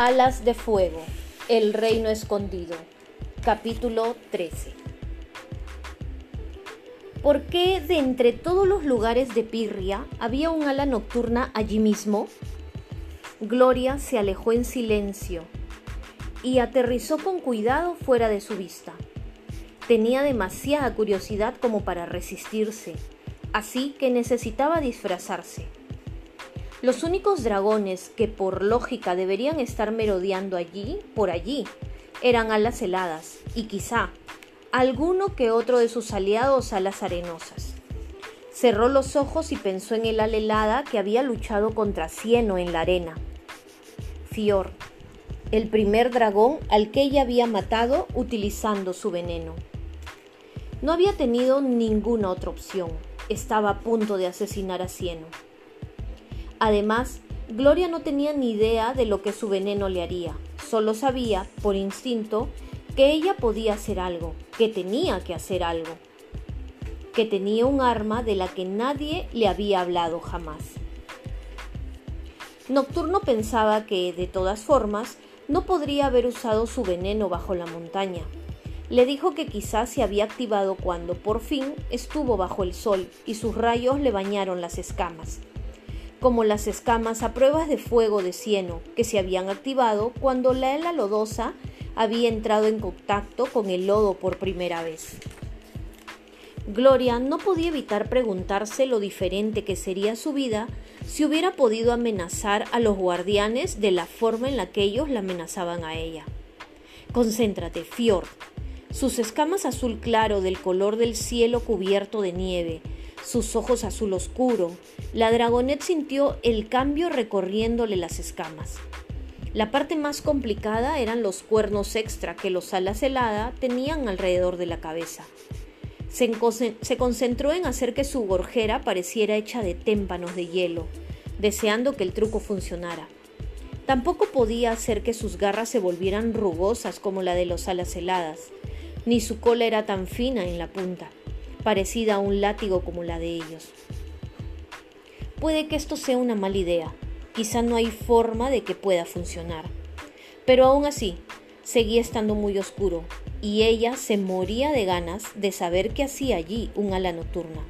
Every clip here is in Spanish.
Alas de Fuego, El Reino Escondido, capítulo 13. ¿Por qué de entre todos los lugares de Pirria había un ala nocturna allí mismo? Gloria se alejó en silencio y aterrizó con cuidado fuera de su vista. Tenía demasiada curiosidad como para resistirse, así que necesitaba disfrazarse. Los únicos dragones que por lógica deberían estar merodeando allí, por allí, eran alas heladas y quizá alguno que otro de sus aliados alas arenosas. Cerró los ojos y pensó en el ala helada que había luchado contra Cieno en la arena. Fior, el primer dragón al que ella había matado utilizando su veneno. No había tenido ninguna otra opción. Estaba a punto de asesinar a Cieno. Además, Gloria no tenía ni idea de lo que su veneno le haría. Solo sabía, por instinto, que ella podía hacer algo, que tenía que hacer algo, que tenía un arma de la que nadie le había hablado jamás. Nocturno pensaba que, de todas formas, no podría haber usado su veneno bajo la montaña. Le dijo que quizás se había activado cuando por fin estuvo bajo el sol y sus rayos le bañaron las escamas como las escamas a pruebas de fuego de cieno que se habían activado cuando la hela lodosa había entrado en contacto con el lodo por primera vez. Gloria no podía evitar preguntarse lo diferente que sería su vida si hubiera podido amenazar a los guardianes de la forma en la que ellos la amenazaban a ella. Concéntrate, Fjord. Sus escamas azul claro del color del cielo cubierto de nieve, sus ojos azul oscuro, la dragonet sintió el cambio recorriéndole las escamas. La parte más complicada eran los cuernos extra que los alas helada tenían alrededor de la cabeza. Se, se concentró en hacer que su gorjera pareciera hecha de témpanos de hielo, deseando que el truco funcionara. Tampoco podía hacer que sus garras se volvieran rugosas como la de los alas heladas, ni su cola era tan fina en la punta parecida a un látigo como la de ellos. Puede que esto sea una mala idea, quizá no hay forma de que pueda funcionar, pero aún así seguía estando muy oscuro y ella se moría de ganas de saber qué hacía allí un ala nocturna.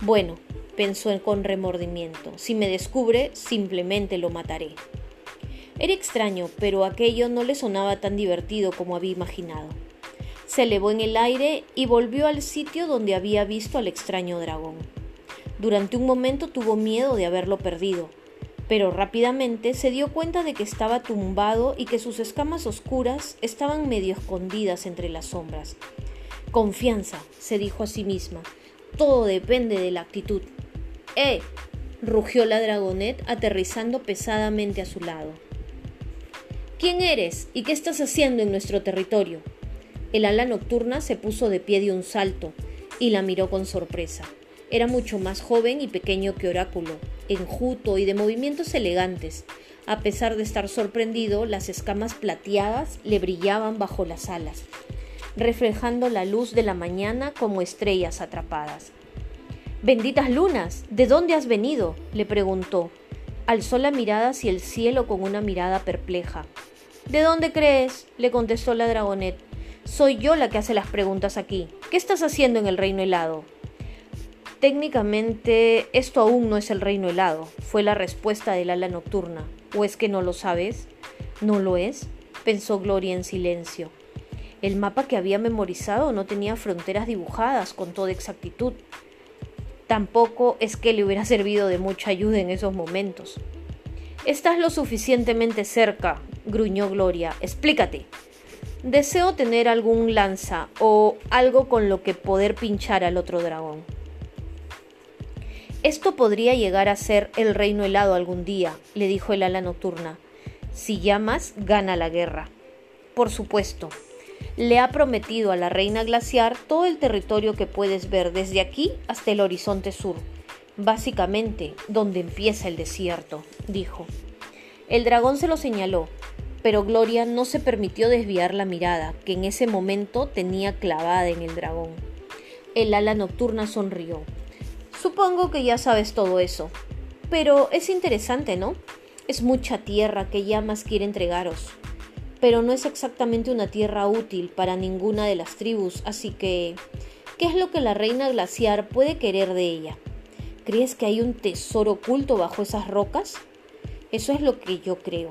Bueno, pensó con remordimiento, si me descubre simplemente lo mataré. Era extraño, pero aquello no le sonaba tan divertido como había imaginado se elevó en el aire y volvió al sitio donde había visto al extraño dragón. Durante un momento tuvo miedo de haberlo perdido, pero rápidamente se dio cuenta de que estaba tumbado y que sus escamas oscuras estaban medio escondidas entre las sombras. Confianza, se dijo a sí misma, todo depende de la actitud. ¡Eh! rugió la dragonet aterrizando pesadamente a su lado. ¿Quién eres y qué estás haciendo en nuestro territorio? El ala nocturna se puso de pie de un salto y la miró con sorpresa. Era mucho más joven y pequeño que Oráculo, enjuto y de movimientos elegantes. A pesar de estar sorprendido, las escamas plateadas le brillaban bajo las alas, reflejando la luz de la mañana como estrellas atrapadas. Benditas lunas, ¿de dónde has venido? le preguntó. Alzó la mirada hacia el cielo con una mirada perpleja. ¿De dónde crees? le contestó la dragonet. Soy yo la que hace las preguntas aquí. ¿Qué estás haciendo en el reino helado? Técnicamente, esto aún no es el reino helado, fue la respuesta del ala nocturna. ¿O es que no lo sabes? ¿No lo es? pensó Gloria en silencio. El mapa que había memorizado no tenía fronteras dibujadas con toda exactitud. Tampoco es que le hubiera servido de mucha ayuda en esos momentos. Estás lo suficientemente cerca, gruñó Gloria. Explícate. Deseo tener algún lanza o algo con lo que poder pinchar al otro dragón. Esto podría llegar a ser el reino helado algún día, le dijo el ala nocturna. Si llamas, gana la guerra. Por supuesto, le ha prometido a la reina glaciar todo el territorio que puedes ver desde aquí hasta el horizonte sur, básicamente donde empieza el desierto, dijo. El dragón se lo señaló, pero Gloria no se permitió desviar la mirada, que en ese momento tenía clavada en el dragón. El ala nocturna sonrió. Supongo que ya sabes todo eso. Pero es interesante, ¿no? Es mucha tierra que Llamas quiere entregaros, pero no es exactamente una tierra útil para ninguna de las tribus, así que ¿qué es lo que la reina glaciar puede querer de ella? ¿Crees que hay un tesoro oculto bajo esas rocas? Eso es lo que yo creo.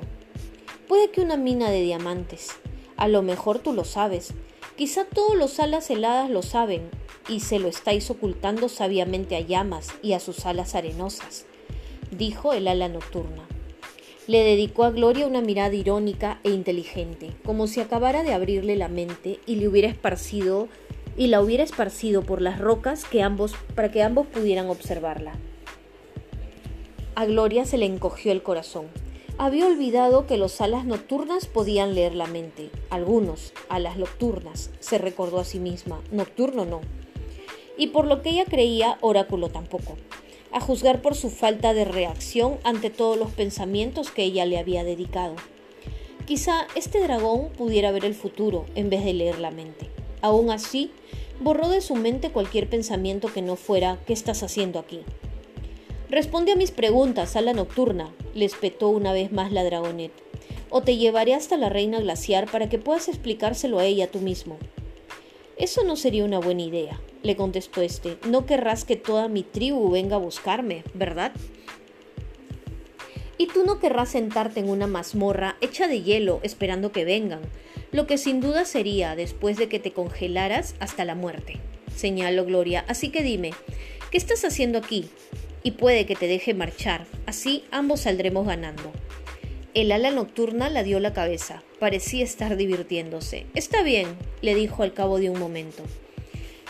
Puede que una mina de diamantes. A lo mejor tú lo sabes. Quizá todos los alas heladas lo saben y se lo estáis ocultando sabiamente a llamas y a sus alas arenosas, dijo el ala nocturna. Le dedicó a Gloria una mirada irónica e inteligente, como si acabara de abrirle la mente y le hubiera esparcido y la hubiera esparcido por las rocas que ambos, para que ambos pudieran observarla. A Gloria se le encogió el corazón. Había olvidado que los alas nocturnas podían leer la mente. Algunos, alas nocturnas, se recordó a sí misma. Nocturno no. Y por lo que ella creía, oráculo tampoco. A juzgar por su falta de reacción ante todos los pensamientos que ella le había dedicado. Quizá este dragón pudiera ver el futuro en vez de leer la mente. Aún así, borró de su mente cualquier pensamiento que no fuera ¿qué estás haciendo aquí? Responde a mis preguntas, la nocturna, le espetó una vez más la dragonet. O te llevaré hasta la reina glaciar para que puedas explicárselo a ella tú mismo. Eso no sería una buena idea, le contestó este. No querrás que toda mi tribu venga a buscarme, ¿verdad? Y tú no querrás sentarte en una mazmorra hecha de hielo esperando que vengan, lo que sin duda sería después de que te congelaras hasta la muerte, señaló Gloria. Así que dime, ¿qué estás haciendo aquí? Y puede que te deje marchar, así ambos saldremos ganando. El ala nocturna la dio la cabeza, parecía estar divirtiéndose. Está bien, le dijo al cabo de un momento.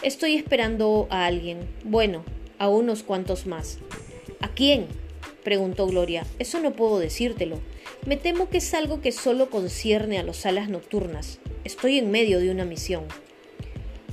Estoy esperando a alguien, bueno, a unos cuantos más. ¿A quién? preguntó Gloria. Eso no puedo decírtelo. Me temo que es algo que solo concierne a los alas nocturnas. Estoy en medio de una misión.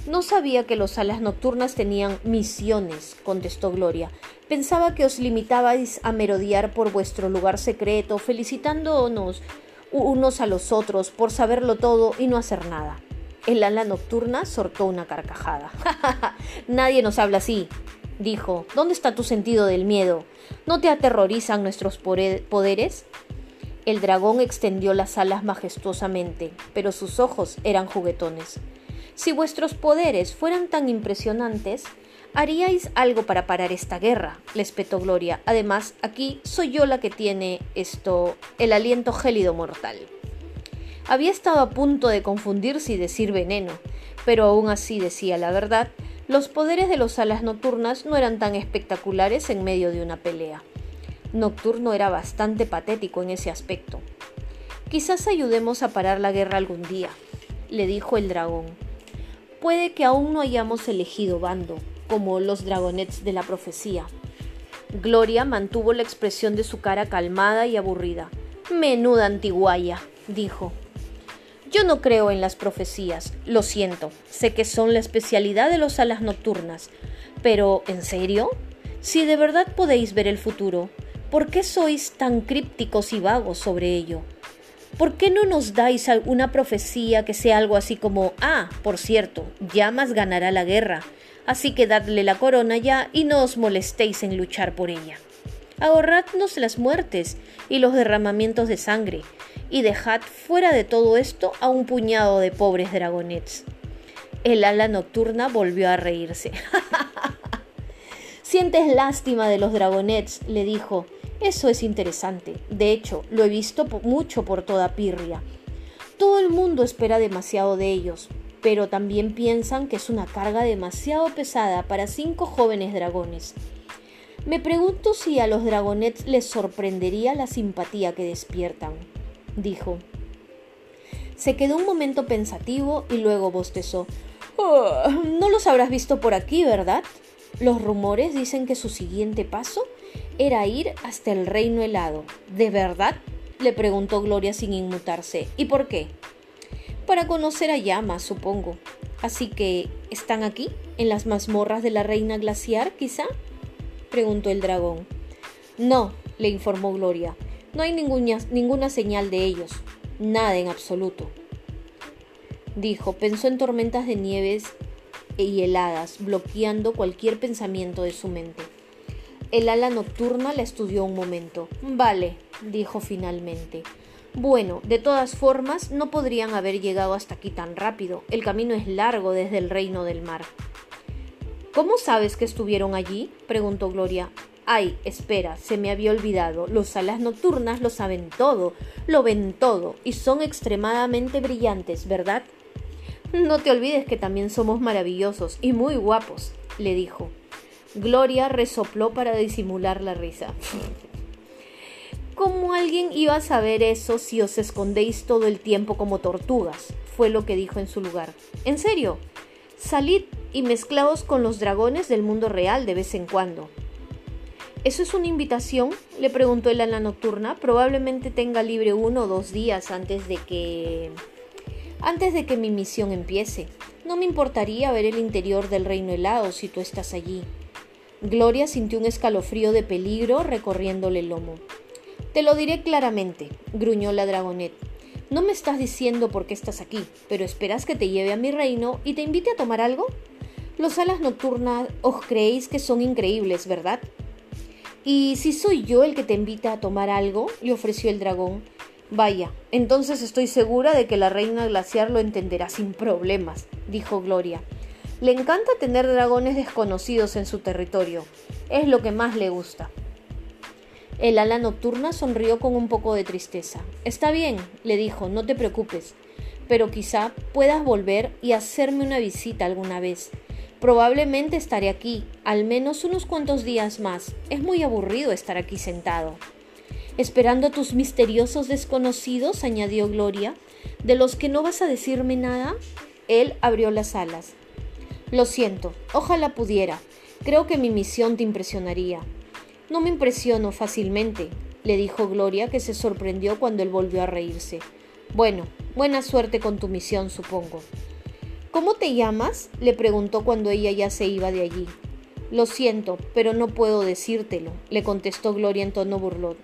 No sabía que los alas nocturnas tenían misiones, contestó Gloria. Pensaba que os limitabais a merodear por vuestro lugar secreto, felicitándonos unos a los otros por saberlo todo y no hacer nada. El ala nocturna sortó una carcajada. Nadie nos habla así, dijo. ¿Dónde está tu sentido del miedo? ¿No te aterrorizan nuestros poderes? El dragón extendió las alas majestuosamente, pero sus ojos eran juguetones. Si vuestros poderes fueran tan impresionantes, haríais algo para parar esta guerra, le espetó Gloria. Además, aquí soy yo la que tiene esto, el aliento gélido mortal. Había estado a punto de confundirse y decir veneno, pero aún así decía la verdad, los poderes de los alas nocturnas no eran tan espectaculares en medio de una pelea. Nocturno era bastante patético en ese aspecto. Quizás ayudemos a parar la guerra algún día, le dijo el dragón. Puede que aún no hayamos elegido bando, como los dragonets de la profecía. Gloria mantuvo la expresión de su cara calmada y aburrida. Menuda antiguaya, dijo. Yo no creo en las profecías, lo siento, sé que son la especialidad de los alas nocturnas, pero ¿en serio? Si de verdad podéis ver el futuro, ¿Por qué sois tan crípticos y vagos sobre ello? ¿Por qué no nos dais alguna profecía que sea algo así como, ah, por cierto, Llamas ganará la guerra, así que dadle la corona ya y no os molestéis en luchar por ella? Ahorradnos las muertes y los derramamientos de sangre, y dejad fuera de todo esto a un puñado de pobres dragonets. El ala nocturna volvió a reírse. Sientes lástima de los dragonets, le dijo, eso es interesante. De hecho, lo he visto mucho por toda Pirria. Todo el mundo espera demasiado de ellos, pero también piensan que es una carga demasiado pesada para cinco jóvenes dragones. Me pregunto si a los dragonets les sorprendería la simpatía que despiertan, dijo. Se quedó un momento pensativo y luego bostezó. Oh, no los habrás visto por aquí, ¿verdad? Los rumores dicen que su siguiente paso era ir hasta el reino helado. ¿De verdad? le preguntó Gloria sin inmutarse. ¿Y por qué? Para conocer a Llama, supongo. Así que, ¿están aquí? ¿En las mazmorras de la reina glaciar, quizá? preguntó el dragón. No, le informó Gloria. No hay ninguna, ninguna señal de ellos. Nada en absoluto. Dijo, pensó en tormentas de nieves y heladas, bloqueando cualquier pensamiento de su mente. El ala nocturna la estudió un momento. Vale, dijo finalmente. Bueno, de todas formas, no podrían haber llegado hasta aquí tan rápido. El camino es largo desde el reino del mar. ¿Cómo sabes que estuvieron allí? preguntó Gloria. Ay, espera, se me había olvidado. Los alas nocturnas lo saben todo, lo ven todo, y son extremadamente brillantes, ¿verdad? No te olvides que también somos maravillosos y muy guapos, le dijo. Gloria resopló para disimular la risa. ¿Cómo alguien iba a saber eso si os escondéis todo el tiempo como tortugas? fue lo que dijo en su lugar. En serio, salid y mezclaos con los dragones del mundo real de vez en cuando. ¿Eso es una invitación? le preguntó el ala nocturna. Probablemente tenga libre uno o dos días antes de que. Antes de que mi misión empiece. No me importaría ver el interior del reino helado si tú estás allí. Gloria sintió un escalofrío de peligro recorriéndole el lomo. Te lo diré claramente, gruñó la dragonet. No me estás diciendo por qué estás aquí, pero esperas que te lleve a mi reino y te invite a tomar algo. Los alas nocturnas os creéis que son increíbles, ¿verdad? ¿Y si soy yo el que te invita a tomar algo? le ofreció el dragón. Vaya, entonces estoy segura de que la reina glaciar lo entenderá sin problemas, dijo Gloria. Le encanta tener dragones desconocidos en su territorio. Es lo que más le gusta. El ala nocturna sonrió con un poco de tristeza. Está bien, le dijo, no te preocupes, pero quizá puedas volver y hacerme una visita alguna vez. Probablemente estaré aquí, al menos unos cuantos días más. Es muy aburrido estar aquí sentado. Esperando a tus misteriosos desconocidos, añadió Gloria, de los que no vas a decirme nada. Él abrió las alas. Lo siento, ojalá pudiera. Creo que mi misión te impresionaría. No me impresiono fácilmente, le dijo Gloria, que se sorprendió cuando él volvió a reírse. Bueno, buena suerte con tu misión, supongo. ¿Cómo te llamas? le preguntó cuando ella ya se iba de allí. Lo siento, pero no puedo decírtelo, le contestó Gloria en tono burlón.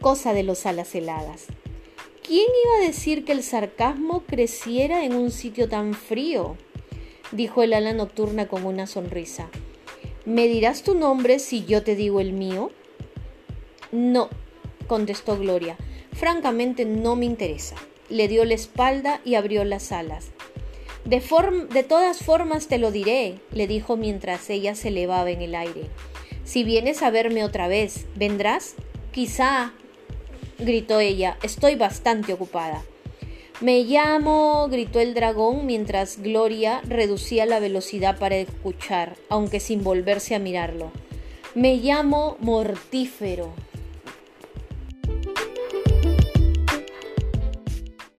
Cosa de los alas heladas. ¿Quién iba a decir que el sarcasmo creciera en un sitio tan frío? dijo el ala nocturna con una sonrisa. ¿Me dirás tu nombre si yo te digo el mío? No, contestó Gloria. Francamente no me interesa. Le dio la espalda y abrió las alas. De, de todas formas te lo diré, le dijo mientras ella se elevaba en el aire. Si vienes a verme otra vez, ¿vendrás? Quizá, gritó ella, estoy bastante ocupada. Me llamo, gritó el dragón mientras Gloria reducía la velocidad para escuchar, aunque sin volverse a mirarlo. Me llamo Mortífero.